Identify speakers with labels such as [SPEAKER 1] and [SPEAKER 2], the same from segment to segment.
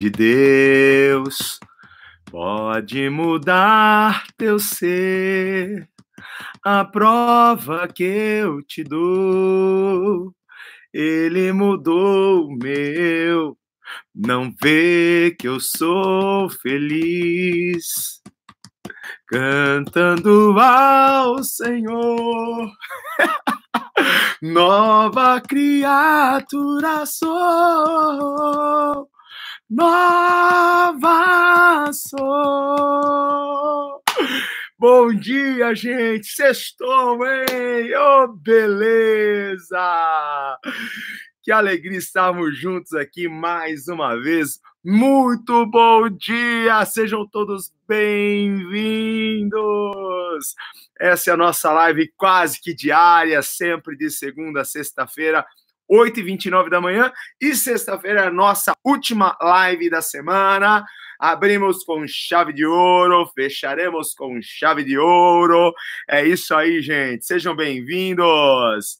[SPEAKER 1] de Deus pode mudar teu ser. A prova que eu te dou, ele mudou o meu. Não vê que eu sou feliz cantando ao Senhor. Nova criatura sou nova sou. Bom dia, gente. Sextou, hein? Oh, beleza! Que alegria estarmos juntos aqui mais uma vez. Muito bom dia! Sejam todos bem-vindos! Essa é a nossa live quase que diária, sempre de segunda a sexta-feira 8h29 da manhã. E sexta-feira é a nossa última live da semana. Abrimos com chave de ouro, fecharemos com chave de ouro. É isso aí, gente. Sejam bem-vindos.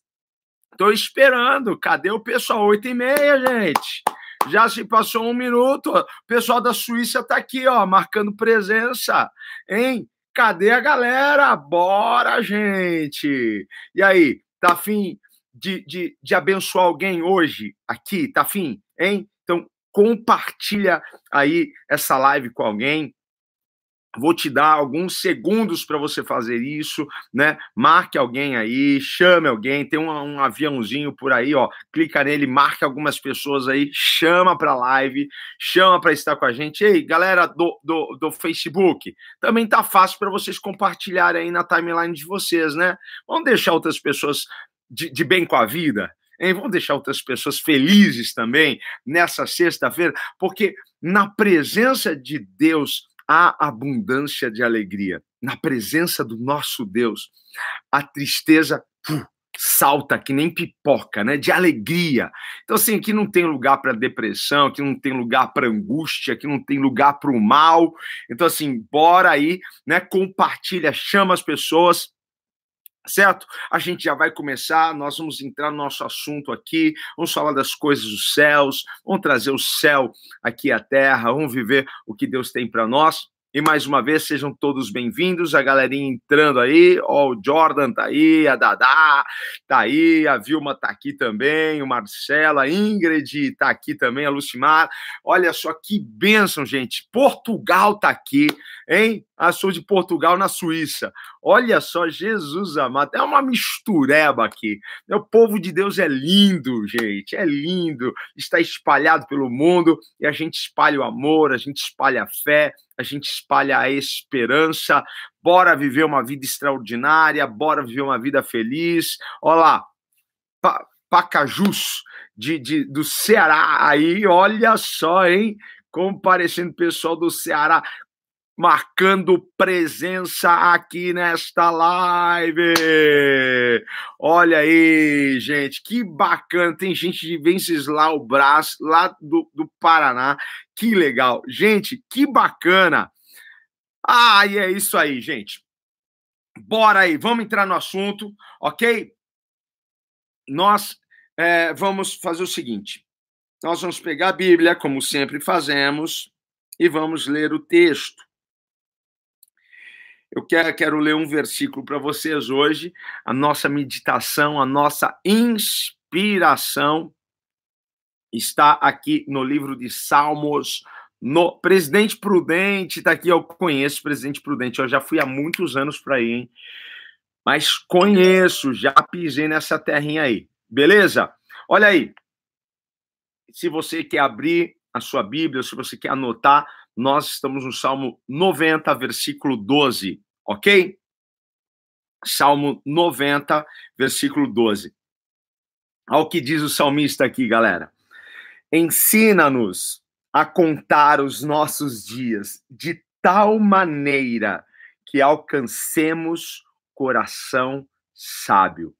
[SPEAKER 1] Estou esperando. Cadê o pessoal? 8h30, gente. Já se passou um minuto. O pessoal da Suíça está aqui, ó, marcando presença. Hein? Cadê a galera? Bora, gente! E aí, tá afim de, de, de abençoar alguém hoje aqui, tá afim? Hein? Então, compartilha aí essa live com alguém. Vou te dar alguns segundos para você fazer isso, né? Marque alguém aí, chame alguém, tem um, um, aviãozinho por aí, ó. Clica nele, marque algumas pessoas aí, chama para live, chama para estar com a gente. Ei, galera do, do, do Facebook, também tá fácil para vocês compartilharem aí na timeline de vocês, né? Vamos deixar outras pessoas de, de bem com a vida, hein? Vamos deixar outras pessoas felizes também nessa sexta-feira, porque na presença de Deus há abundância de alegria. Na presença do nosso Deus, a tristeza uh, salta que nem pipoca, né? De alegria. Então, assim, aqui não tem lugar para depressão, aqui não tem lugar para angústia, aqui não tem lugar para o mal. Então, assim, bora aí, né? Compartilha, chama as pessoas certo? A gente já vai começar, nós vamos entrar no nosso assunto aqui, vamos falar das coisas dos céus, vamos trazer o céu aqui à terra, vamos viver o que Deus tem para nós. E mais uma vez, sejam todos bem-vindos, a galerinha entrando aí, ó, o Jordan tá aí, a Dadá tá aí, a Vilma tá aqui também, o Marcelo, a Ingrid tá aqui também, a Lucimar. Olha só que bênção, gente. Portugal tá aqui, hein? Ah, sou de Portugal na Suíça. Olha só, Jesus amado, é uma mistureba aqui. O povo de Deus é lindo, gente, é lindo. Está espalhado pelo mundo e a gente espalha o amor, a gente espalha a fé, a gente espalha a esperança. Bora viver uma vida extraordinária, bora viver uma vida feliz. Olha lá, pa, Pacajus, de, de, do Ceará, aí, olha só, hein? Comparecendo pessoal do Ceará, marcando presença aqui nesta live. Olha aí, gente, que bacana. Tem gente de Venceslau Brás, lá do, do Paraná. Que legal. Gente, que bacana. Ah, e é isso aí, gente. Bora aí, vamos entrar no assunto, ok? Nós é, vamos fazer o seguinte: nós vamos pegar a Bíblia, como sempre fazemos, e vamos ler o texto. Eu quero, ler um versículo para vocês hoje, a nossa meditação, a nossa inspiração está aqui no livro de Salmos. No Presidente Prudente está aqui, eu conheço Presidente Prudente, eu já fui há muitos anos para aí, hein? Mas conheço, já pisei nessa terrinha aí. Beleza? Olha aí. Se você quer abrir a sua Bíblia, se você quer anotar, nós estamos no Salmo 90, versículo 12, ok? Salmo 90, versículo 12. Olha o que diz o salmista aqui, galera. Ensina-nos a contar os nossos dias de tal maneira que alcancemos coração sábio.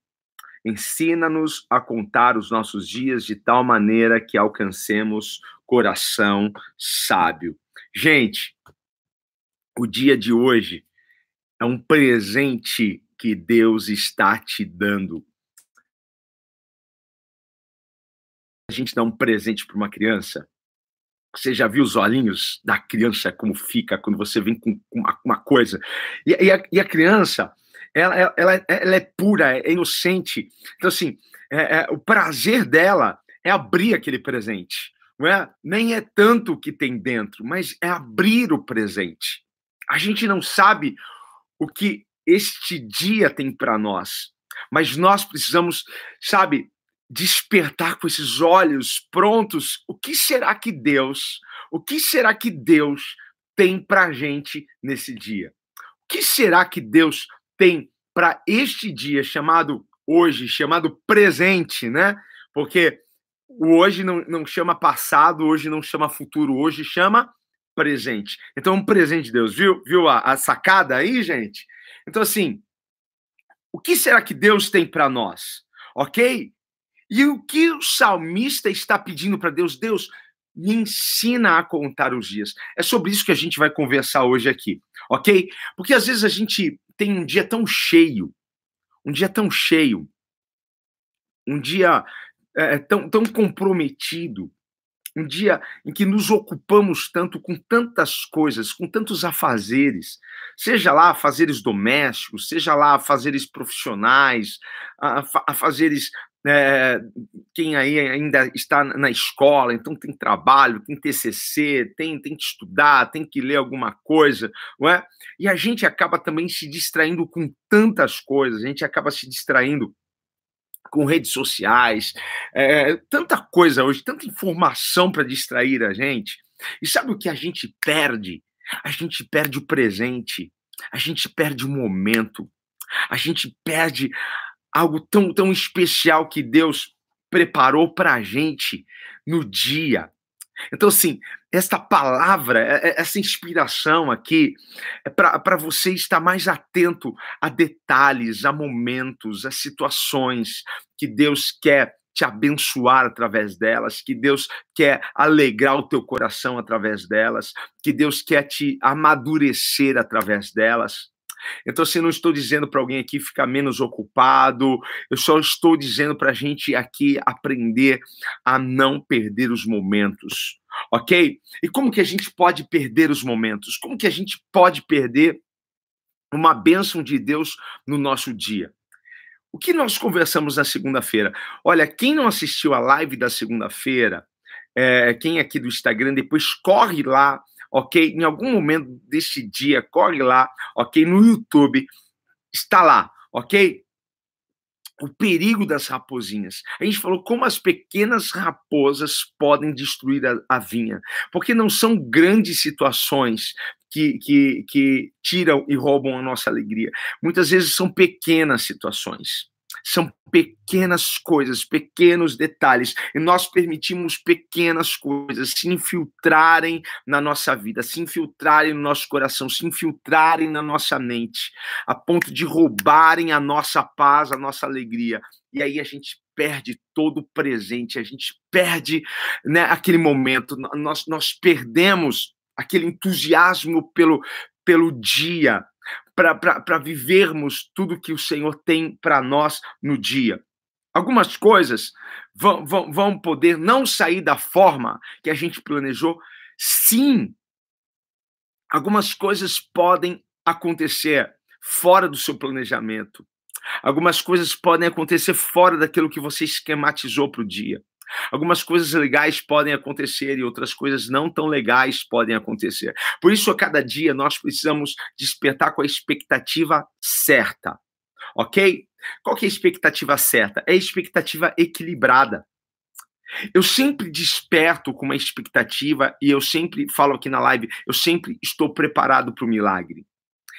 [SPEAKER 1] Ensina-nos a contar os nossos dias de tal maneira que alcancemos coração sábio. Gente, o dia de hoje é um presente que Deus está te dando. A gente dá um presente para uma criança, Você já viu os olhinhos da criança como fica quando você vem com uma, uma coisa? E, e, a, e, a, criança, ela, ela, ela, é pura, é inocente. Então, assim, é, é, o prazer dela é abrir aquele presente. Não é? Nem é tanto o que tem dentro, mas é abrir o presente. A gente não sabe o que este dia tem para nós, mas nós precisamos, sabe, despertar com esses olhos prontos. O que será que Deus, o que será que Deus tem para gente nesse dia? O que será que Deus tem para este dia chamado hoje, chamado presente, né? Porque o hoje não, não chama passado, hoje não chama futuro, hoje chama presente. Então, um presente de Deus, viu? Viu a, a sacada aí, gente? Então, assim, o que será que Deus tem para nós? Ok? E o que o salmista está pedindo para Deus? Deus, me ensina a contar os dias. É sobre isso que a gente vai conversar hoje aqui, ok? Porque às vezes a gente tem um dia tão cheio, um dia tão cheio, um dia é, tão, tão comprometido, um dia em que nos ocupamos tanto com tantas coisas, com tantos afazeres, seja lá afazeres domésticos, seja lá afazeres profissionais, afazeres é, quem aí ainda está na escola, então tem trabalho, tem TCC, tem, tem que estudar, tem que ler alguma coisa, não é? E a gente acaba também se distraindo com tantas coisas, a gente acaba se distraindo com redes sociais, é, tanta coisa hoje, tanta informação para distrair a gente. E sabe o que a gente perde? A gente perde o presente, a gente perde o momento, a gente perde algo tão, tão especial que Deus preparou para a gente no dia. Então, assim, esta palavra, é, é, essa inspiração aqui, é para você estar mais atento a detalhes, a momentos, a situações que Deus quer te abençoar através delas, que Deus quer alegrar o teu coração através delas, que Deus quer te amadurecer através delas. Então, assim, não estou dizendo para alguém aqui ficar menos ocupado, eu só estou dizendo para a gente aqui aprender a não perder os momentos, ok? E como que a gente pode perder os momentos? Como que a gente pode perder uma bênção de Deus no nosso dia? O que nós conversamos na segunda-feira? Olha, quem não assistiu a live da segunda-feira, é, quem aqui do Instagram, depois corre lá ok? Em algum momento deste dia, corre lá, ok? No YouTube, está lá, ok? O perigo das raposinhas. A gente falou como as pequenas raposas podem destruir a, a vinha, porque não são grandes situações que, que, que tiram e roubam a nossa alegria. Muitas vezes são pequenas situações. São pequenas coisas, pequenos detalhes, e nós permitimos pequenas coisas se infiltrarem na nossa vida, se infiltrarem no nosso coração, se infiltrarem na nossa mente, a ponto de roubarem a nossa paz, a nossa alegria. E aí a gente perde todo o presente, a gente perde né, aquele momento, nós, nós perdemos aquele entusiasmo pelo, pelo dia, para vivermos tudo que o Senhor tem para nós no dia. Algumas coisas vão, vão, vão poder não sair da forma que a gente planejou, sim. Algumas coisas podem acontecer fora do seu planejamento. Algumas coisas podem acontecer fora daquilo que você esquematizou para o dia. Algumas coisas legais podem acontecer e outras coisas não tão legais podem acontecer. Por isso, a cada dia, nós precisamos despertar com a expectativa certa. Ok? Qual que é a expectativa certa? É a expectativa equilibrada. Eu sempre desperto com uma expectativa e eu sempre falo aqui na live, eu sempre estou preparado para o milagre.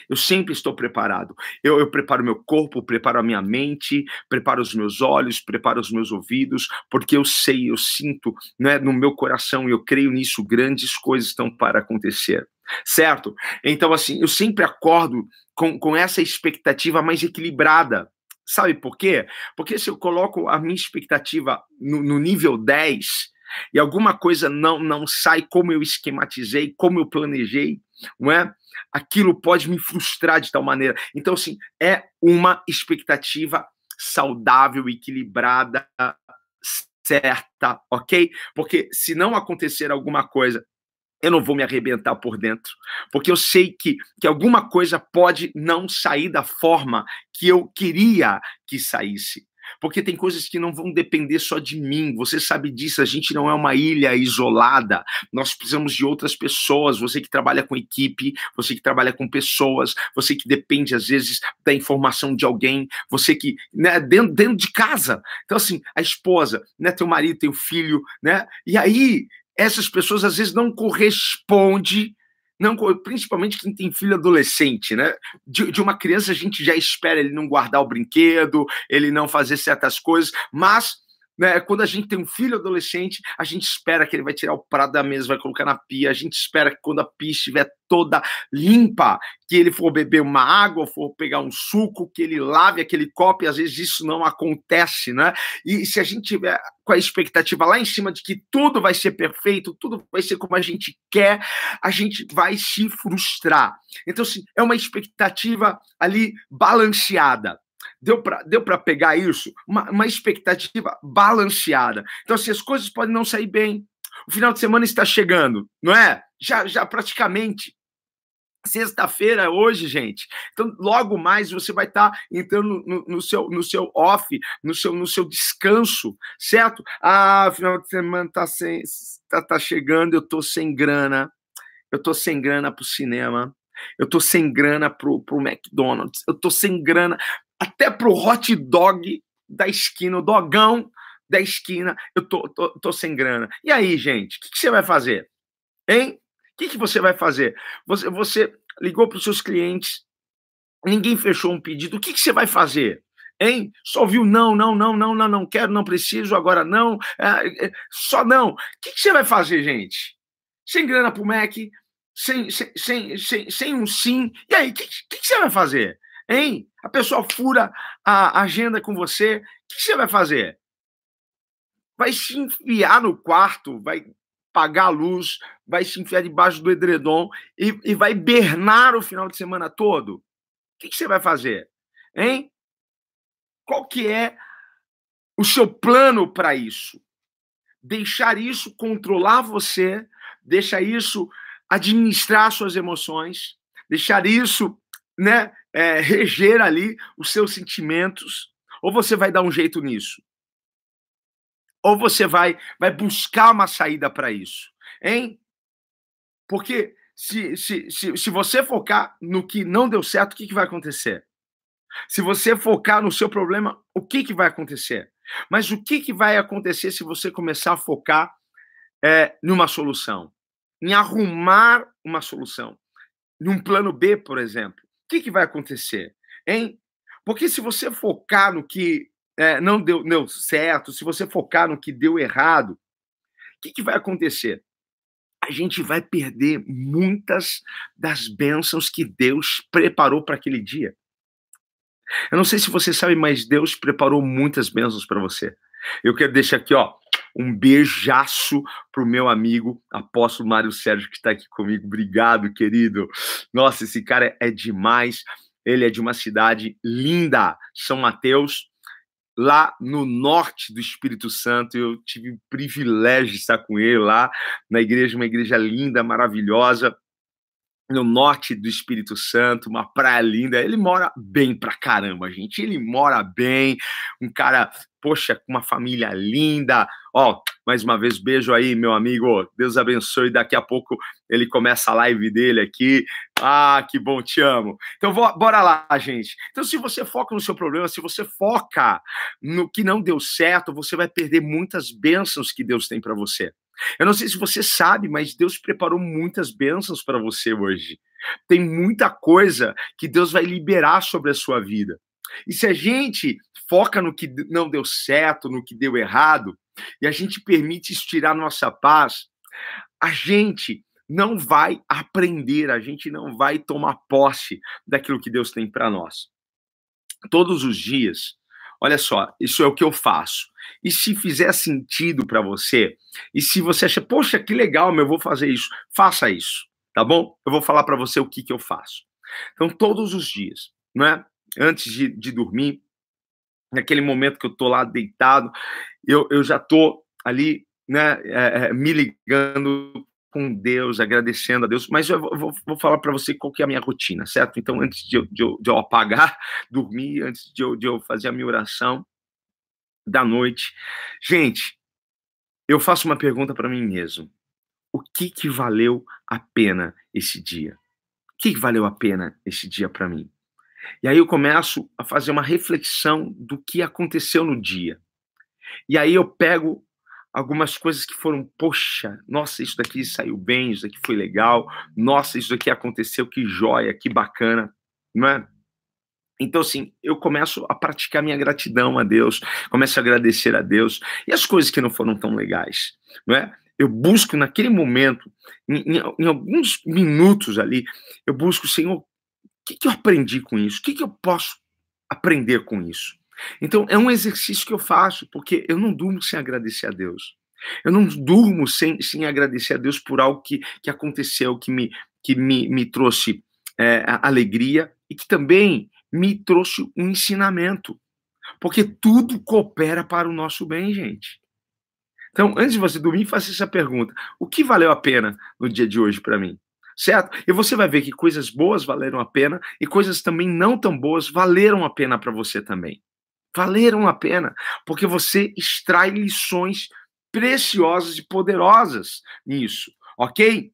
[SPEAKER 1] Eu sempre estou preparado. Eu, eu preparo meu corpo, preparo a minha mente, preparo os meus olhos, preparo os meus ouvidos, porque eu sei, eu sinto né, no meu coração, e eu creio nisso, grandes coisas estão para acontecer. Certo? Então, assim, eu sempre acordo com, com essa expectativa mais equilibrada. Sabe por quê? Porque se eu coloco a minha expectativa no, no nível 10, e alguma coisa não não sai como eu esquematizei, como eu planejei, não é? Aquilo pode me frustrar de tal maneira. Então, assim, é uma expectativa saudável, equilibrada, certa, ok? Porque se não acontecer alguma coisa, eu não vou me arrebentar por dentro, porque eu sei que, que alguma coisa pode não sair da forma que eu queria que saísse. Porque tem coisas que não vão depender só de mim. Você sabe disso, a gente não é uma ilha isolada. Nós precisamos de outras pessoas. Você que trabalha com equipe, você que trabalha com pessoas, você que depende, às vezes, da informação de alguém, você que, né, dentro, dentro de casa. Então, assim, a esposa, né, teu marido, teu filho, né? E aí, essas pessoas às vezes não correspondem não, principalmente quem tem filho adolescente, né? De, de, uma criança a gente já espera ele não guardar o brinquedo, ele não fazer certas coisas, mas né, quando a gente tem um filho adolescente, a gente espera que ele vai tirar o prato da mesa, vai colocar na pia, a gente espera que quando a pia estiver toda limpa, que ele for beber uma água, for pegar um suco, que ele lave aquele copo, e às vezes isso não acontece, né? E se a gente tiver com a expectativa lá em cima de que tudo vai ser perfeito, tudo vai ser como a gente quer, a gente vai se frustrar. Então, assim, é uma expectativa ali balanceada. Deu para deu pegar isso? Uma, uma expectativa balanceada. Então, assim, as coisas podem não sair bem. O final de semana está chegando, não é? Já, já praticamente. Sexta-feira hoje, gente. Então, logo mais você vai estar tá entrando no, no, seu, no seu off, no seu, no seu descanso, certo? Ah, final de semana tá, sem, tá, tá chegando, eu tô sem grana. Eu tô sem grana pro cinema. Eu tô sem grana pro, pro McDonald's. Eu tô sem grana até pro hot dog da esquina, o dogão da esquina, eu tô, tô, tô sem grana. E aí, gente, o que, que, você vai fazer? Hein? O que, que você vai fazer? Você, você ligou para os seus clientes, ninguém fechou um pedido, o que, que você vai fazer? Hein? Só viu não, não, não, não, não, não quero, não preciso, agora não, é, é, só não. O que, que, você vai fazer, gente? Sem grana pro Mac, sem, sem, sem, sem, sem um sim. E aí, o que, que, que você vai fazer? Hein? A pessoa fura a agenda com você, o que você vai fazer? Vai se enfiar no quarto, vai pagar a luz, vai se enfiar debaixo do edredom e, e vai bernar o final de semana todo? O que, que você vai fazer? Hein? Qual que é o seu plano para isso? Deixar isso controlar você, deixar isso administrar suas emoções, deixar isso né, é, reger ali os seus sentimentos, ou você vai dar um jeito nisso? Ou você vai, vai buscar uma saída para isso? Hein? Porque se, se, se, se você focar no que não deu certo, o que, que vai acontecer? Se você focar no seu problema, o que, que vai acontecer? Mas o que, que vai acontecer se você começar a focar é, numa solução? Em arrumar uma solução? Num plano B, por exemplo que, que vai acontecer? Hein? Porque se você focar no que é, não deu, deu certo, se você focar no que deu errado, o que, que vai acontecer? A gente vai perder muitas das bênçãos que Deus preparou para aquele dia. Eu não sei se você sabe, mas Deus preparou muitas bênçãos para você. Eu quero deixar aqui, ó, um beijaço pro meu amigo apóstolo Mário Sérgio, que está aqui comigo. Obrigado, querido. Nossa, esse cara é demais. Ele é de uma cidade linda, São Mateus, lá no norte do Espírito Santo. Eu tive o privilégio de estar com ele lá na igreja, uma igreja linda, maravilhosa no norte do Espírito Santo, uma praia linda. Ele mora bem pra caramba, gente. Ele mora bem, um cara, poxa, com uma família linda. Ó, mais uma vez, beijo aí, meu amigo. Deus abençoe. Daqui a pouco ele começa a live dele aqui. Ah, que bom, te amo. Então, bora lá, gente. Então, se você foca no seu problema, se você foca no que não deu certo, você vai perder muitas bênçãos que Deus tem para você. Eu não sei se você sabe, mas Deus preparou muitas bênçãos para você hoje. Tem muita coisa que Deus vai liberar sobre a sua vida. E se a gente foca no que não deu certo, no que deu errado, e a gente permite isso tirar nossa paz, a gente não vai aprender, a gente não vai tomar posse daquilo que Deus tem para nós. Todos os dias, olha só, isso é o que eu faço. E se fizer sentido para você, e se você acha, poxa, que legal, meu, eu vou fazer isso, faça isso, tá bom? Eu vou falar para você o que, que eu faço. Então, todos os dias, não é? Antes de, de dormir, naquele momento que eu tô lá deitado, eu, eu já tô ali, né, é, é, me ligando com Deus, agradecendo a Deus, mas eu vou, vou falar para você qual que é a minha rotina, certo? Então, antes de eu, de eu, de eu apagar, dormir, antes de eu, de eu fazer a minha oração da noite, gente, eu faço uma pergunta para mim mesmo. O que que valeu a pena esse dia? O que, que valeu a pena esse dia para mim? E aí eu começo a fazer uma reflexão do que aconteceu no dia. E aí eu pego algumas coisas que foram, poxa, nossa, isso daqui saiu bem, isso daqui foi legal, nossa, isso daqui aconteceu, que joia, que bacana, não é? Então, assim, eu começo a praticar minha gratidão a Deus, começo a agradecer a Deus, e as coisas que não foram tão legais, não é? Eu busco naquele momento, em, em, em alguns minutos ali, eu busco, Senhor, que, que eu aprendi com isso? O que, que eu posso aprender com isso? Então, é um exercício que eu faço, porque eu não durmo sem agradecer a Deus. Eu não durmo sem, sem agradecer a Deus por algo que, que aconteceu, que me, que me, me trouxe é, alegria e que também me trouxe um ensinamento. Porque tudo coopera para o nosso bem, gente. Então, antes de você dormir, faça essa pergunta: o que valeu a pena no dia de hoje para mim? Certo? E você vai ver que coisas boas valeram a pena e coisas também não tão boas valeram a pena para você também valeram a pena, porque você extrai lições preciosas e poderosas nisso, ok?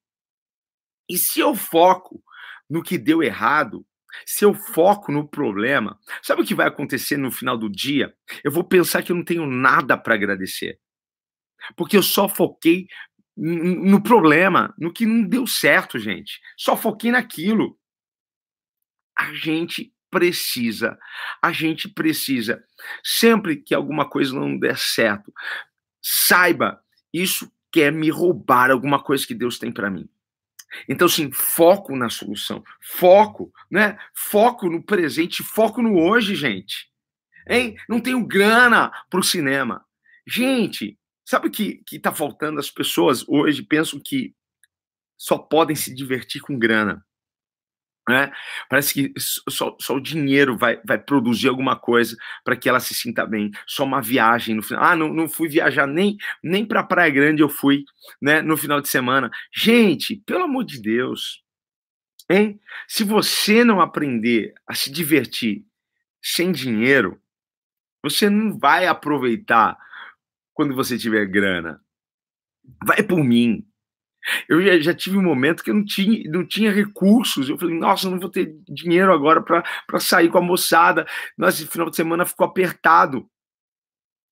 [SPEAKER 1] E se eu foco no que deu errado, se eu foco no problema, sabe o que vai acontecer no final do dia? Eu vou pensar que eu não tenho nada para agradecer. Porque eu só foquei no problema, no que não deu certo, gente. Só foquei naquilo. A gente precisa, a gente precisa, sempre que alguma coisa não der certo, saiba, isso quer me roubar alguma coisa que Deus tem para mim. Então, sim, foco na solução, foco, né? Foco no presente, foco no hoje, gente. Hein? Não tenho grana para o cinema. Gente, sabe o que, que tá faltando? As pessoas hoje pensam que só podem se divertir com grana. Né? Parece que só, só, o dinheiro vai, vai produzir alguma coisa para que ela se sinta bem. Só uma viagem no final. Ah, não, não fui viajar nem, nem para Praia Grande eu fui né, no final de semana. Gente, pelo amor de Deus, hein? Se você não aprender a se divertir sem dinheiro, você não vai aproveitar quando você tiver grana. Vai por mim. Eu já, já, tive um momento que eu não tinha, não tinha recursos. Eu falei, nossa, não vou ter dinheiro agora para sair com a moçada. Nossa, esse final de semana ficou apertado.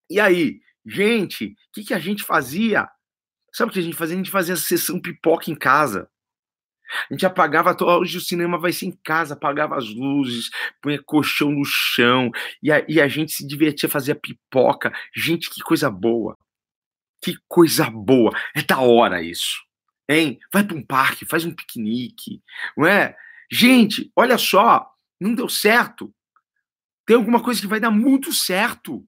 [SPEAKER 1] E aí, gente, o que, que a gente fazia? Sabe o que a gente fazia? A gente fazia a sessão pipoca em casa. A gente apagava, hoje o cinema vai ser em casa, apagava as luzes, punha colchão no chão, e a, e a gente se divertia, fazia pipoca. Gente, que coisa boa. Que coisa boa. É da hora isso hein? Vai para um parque, faz um piquenique, não é? Gente, olha só, não deu certo. Tem alguma coisa que vai dar muito certo,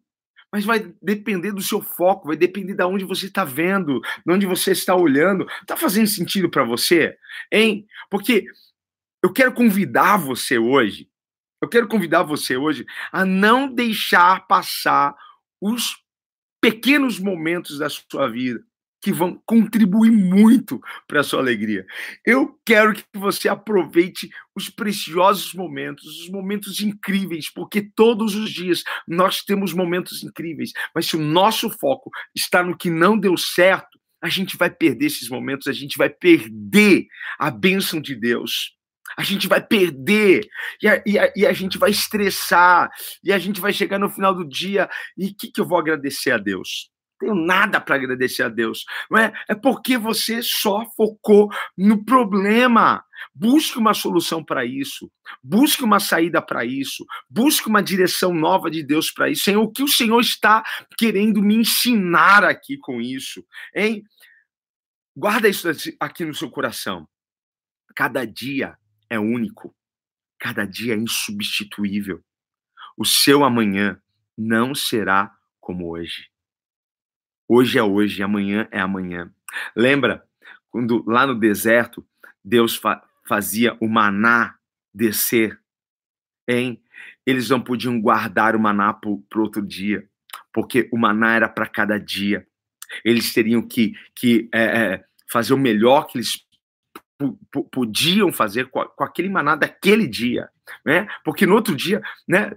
[SPEAKER 1] mas vai depender do seu foco, vai depender de onde você está vendo, de onde você está olhando. Tá fazendo sentido para você, hein? Porque eu quero convidar você hoje, eu quero convidar você hoje a não deixar passar os pequenos momentos da sua vida que vão contribuir muito para a sua alegria. Eu quero que você aproveite os preciosos momentos, os momentos incríveis, porque todos os dias nós temos momentos incríveis, mas se o nosso foco está no que não deu certo, a gente vai perder esses momentos, a gente vai perder a bênção de Deus. A gente vai perder e a, e a, e a gente vai estressar e a gente vai chegar no final do dia e o que, que eu vou agradecer a Deus? Tenho nada para agradecer a Deus. Não é? é porque você só focou no problema. Busque uma solução para isso. Busque uma saída para isso. Busque uma direção nova de Deus para isso. Senhor, o que o Senhor está querendo me ensinar aqui com isso? Hein? Guarda isso aqui no seu coração. Cada dia é único. Cada dia é insubstituível. O seu amanhã não será como hoje. Hoje é hoje, amanhã é amanhã. Lembra quando lá no deserto Deus fa fazia o maná descer, hein? eles não podiam guardar o maná para o outro dia, porque o maná era para cada dia. Eles teriam que, que é, é fazer o melhor que eles podiam fazer com, com, aquele maná daquele dia, né? Porque no outro dia, né,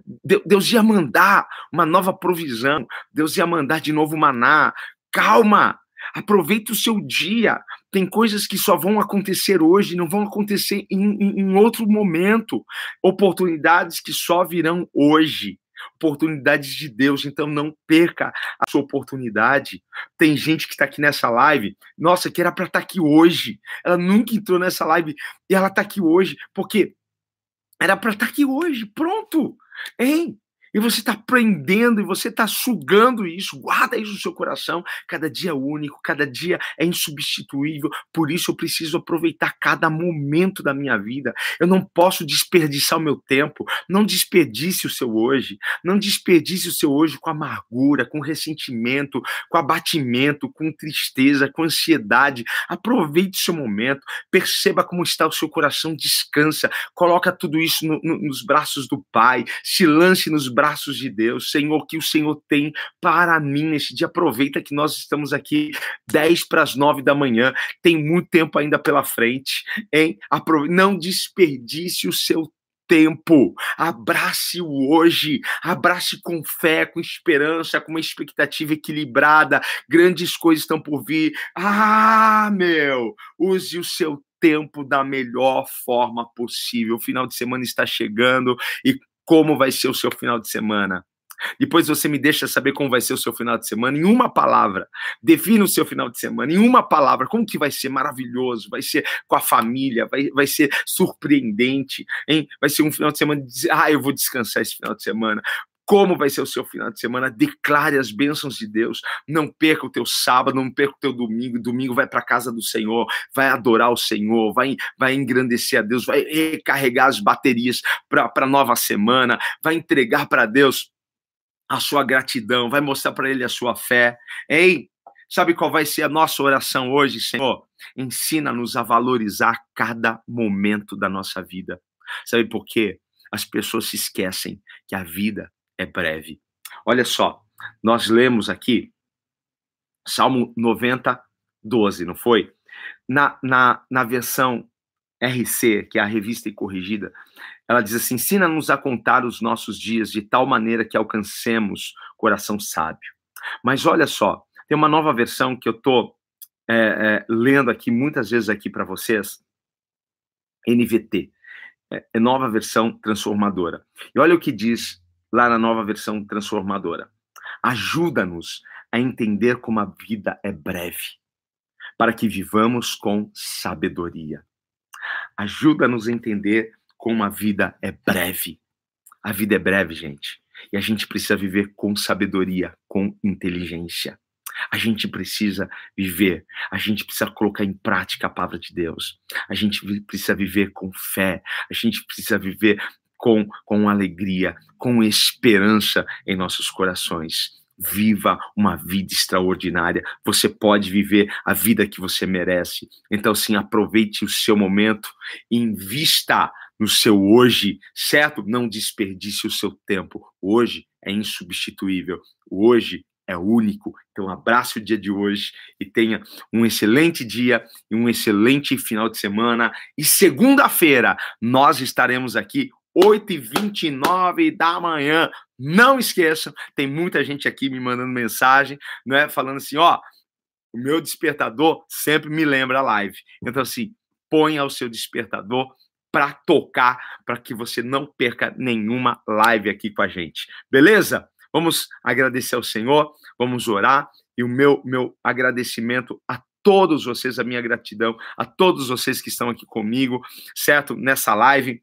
[SPEAKER 1] Deus ia mandar uma nova provisão, Deus ia mandar de novo maná. Calma, aproveite o seu dia. Tem coisas que só vão acontecer hoje, não vão acontecer em, em, em outro momento. Oportunidades que só virão hoje oportunidades de Deus, então não perca a sua oportunidade. Tem gente que está aqui nessa live, nossa, que era para estar tá aqui hoje. Ela nunca entrou nessa live e ela está aqui hoje, porque era para estar tá aqui hoje, pronto. Hein? E você está aprendendo e você está sugando isso, guarda isso no seu coração. Cada dia é único, cada dia é insubstituível. Por isso eu preciso aproveitar cada momento da minha vida. Eu não posso desperdiçar o meu tempo. Não desperdice o seu hoje. Não desperdice o seu hoje com amargura, com ressentimento, com abatimento, com tristeza, com ansiedade. Aproveite o seu momento. Perceba como está o seu coração. Descansa. Coloca tudo isso no, no, nos braços do Pai. Se lance nos braços de Deus, Senhor, que o Senhor tem para mim neste dia. Aproveita que nós estamos aqui 10 para as 9 da manhã, tem muito tempo ainda pela frente, hein? Não desperdice o seu tempo. Abrace o hoje, abrace com fé, com esperança, com uma expectativa equilibrada. Grandes coisas estão por vir. Ah, meu, use o seu tempo da melhor forma possível. O final de semana está chegando e como vai ser o seu final de semana. Depois você me deixa saber como vai ser o seu final de semana em uma palavra. Defina o seu final de semana em uma palavra. Como que vai ser maravilhoso? Vai ser com a família? Vai, vai ser surpreendente? Hein? Vai ser um final de semana de ah, eu vou descansar esse final de semana como vai ser o seu final de semana. Declare as bênçãos de Deus. Não perca o teu sábado, não perca o teu domingo. Domingo vai para a casa do Senhor, vai adorar o Senhor, vai, vai engrandecer a Deus, vai recarregar as baterias para a nova semana, vai entregar para Deus a sua gratidão, vai mostrar para Ele a sua fé. Ei, sabe qual vai ser a nossa oração hoje, Senhor? Ensina-nos a valorizar cada momento da nossa vida. Sabe por quê? As pessoas se esquecem que a vida é breve. Olha só, nós lemos aqui Salmo 90, 12, não foi? Na, na, na versão RC, que é a revista e corrigida, ela diz assim: ensina-nos a contar os nossos dias de tal maneira que alcancemos coração sábio. Mas olha só, tem uma nova versão que eu estou é, é, lendo aqui muitas vezes aqui para vocês, NVT, é, é nova versão transformadora. E olha o que diz lá na nova versão transformadora. Ajuda-nos a entender como a vida é breve, para que vivamos com sabedoria. Ajuda-nos a entender como a vida é breve. A vida é breve, gente. E a gente precisa viver com sabedoria, com inteligência. A gente precisa viver, a gente precisa colocar em prática a palavra de Deus. A gente precisa viver com fé, a gente precisa viver com, com alegria, com esperança em nossos corações. Viva uma vida extraordinária. Você pode viver a vida que você merece. Então, sim, aproveite o seu momento, invista no seu hoje, certo? Não desperdice o seu tempo. Hoje é insubstituível. Hoje é único. Então, abrace o dia de hoje e tenha um excelente dia e um excelente final de semana. E segunda-feira nós estaremos aqui 8h29 da manhã. Não esqueçam, tem muita gente aqui me mandando mensagem, né, falando assim, ó, o meu despertador sempre me lembra a live. Então, assim, ponha o seu despertador para tocar, para que você não perca nenhuma live aqui com a gente. Beleza? Vamos agradecer ao Senhor, vamos orar e o meu meu agradecimento a todos vocês, a minha gratidão a todos vocês que estão aqui comigo, certo? Nessa live.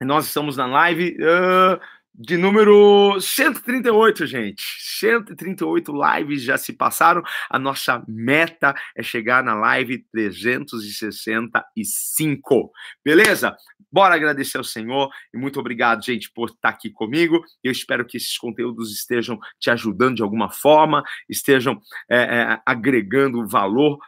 [SPEAKER 1] Nós estamos na live uh, de número 138, gente. 138 lives já se passaram. A nossa meta é chegar na live 365. Beleza? Bora agradecer ao Senhor e muito obrigado, gente, por estar aqui comigo. Eu espero que esses conteúdos estejam te ajudando de alguma forma, estejam é, é, agregando valor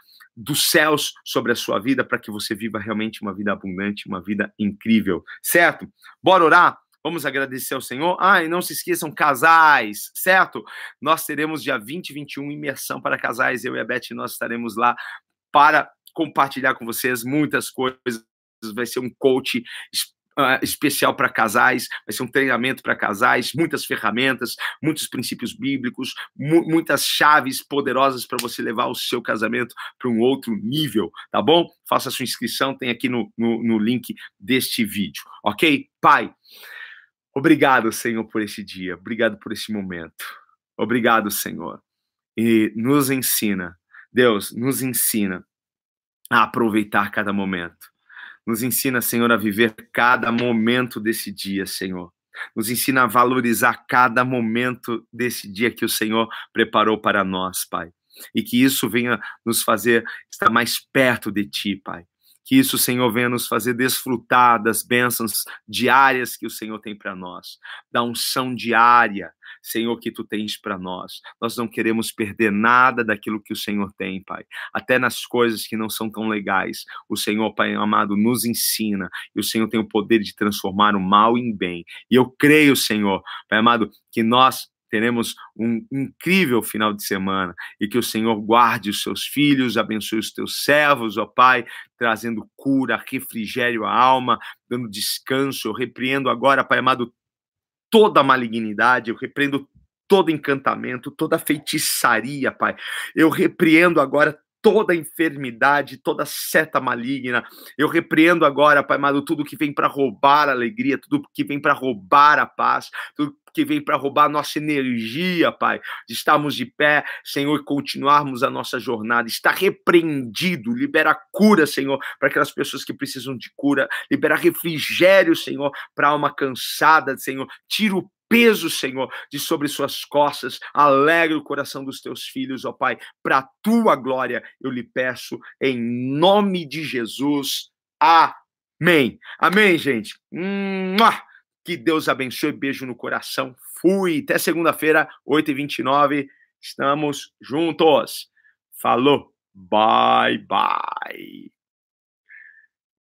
[SPEAKER 1] dos céus sobre a sua vida para que você viva realmente uma vida abundante, uma vida incrível, certo? Bora orar? Vamos agradecer ao Senhor. Ah, e não se esqueçam, casais, certo? Nós teremos dia 20 e 21 imersão para casais. Eu e a Beth, nós estaremos lá para compartilhar com vocês muitas coisas. Vai ser um coach uh, especial para casais, vai ser um treinamento para casais, muitas ferramentas, muitos princípios bíblicos, mu muitas chaves poderosas para você levar o seu casamento para um outro nível, tá bom? Faça sua inscrição, tem aqui no, no, no link deste vídeo, ok? Pai, obrigado, Senhor, por esse dia, obrigado por esse momento, obrigado, Senhor, e nos ensina, Deus, nos ensina a aproveitar cada momento nos ensina, Senhor, a viver cada momento desse dia, Senhor. Nos ensina a valorizar cada momento desse dia que o Senhor preparou para nós, Pai. E que isso venha nos fazer estar mais perto de Ti, Pai. Que isso, Senhor, venha nos fazer desfrutar das bênçãos diárias que o Senhor tem para nós, da unção diária, Senhor, que tu tens para nós. Nós não queremos perder nada daquilo que o Senhor tem, Pai. Até nas coisas que não são tão legais. O Senhor, Pai amado, nos ensina e o Senhor tem o poder de transformar o mal em bem. E eu creio, Senhor, Pai amado, que nós teremos um incrível final de semana e que o Senhor guarde os seus filhos, abençoe os teus servos, ó Pai, trazendo cura, refrigério à alma, dando descanso. Eu repreendo agora, Pai amado, toda malignidade, eu repreendo todo encantamento, toda feitiçaria, Pai. Eu repreendo agora toda enfermidade, toda seta maligna. Eu repreendo agora, Pai amado, tudo que vem para roubar a alegria, tudo que vem para roubar a paz, tudo que vem para roubar a nossa energia, Pai, de estarmos de pé, Senhor, e continuarmos a nossa jornada. Está repreendido, libera cura, Senhor, para aquelas pessoas que precisam de cura, libera refrigério, Senhor, para alma cansada, Senhor. Tira o peso, Senhor, de sobre suas costas. Alegre o coração dos teus filhos, ó Pai, para tua glória, eu lhe peço, em nome de Jesus. Amém. Amém, gente. Que Deus abençoe. Beijo no coração. Fui. Até segunda-feira, 8h29. Estamos juntos. Falou. Bye, bye.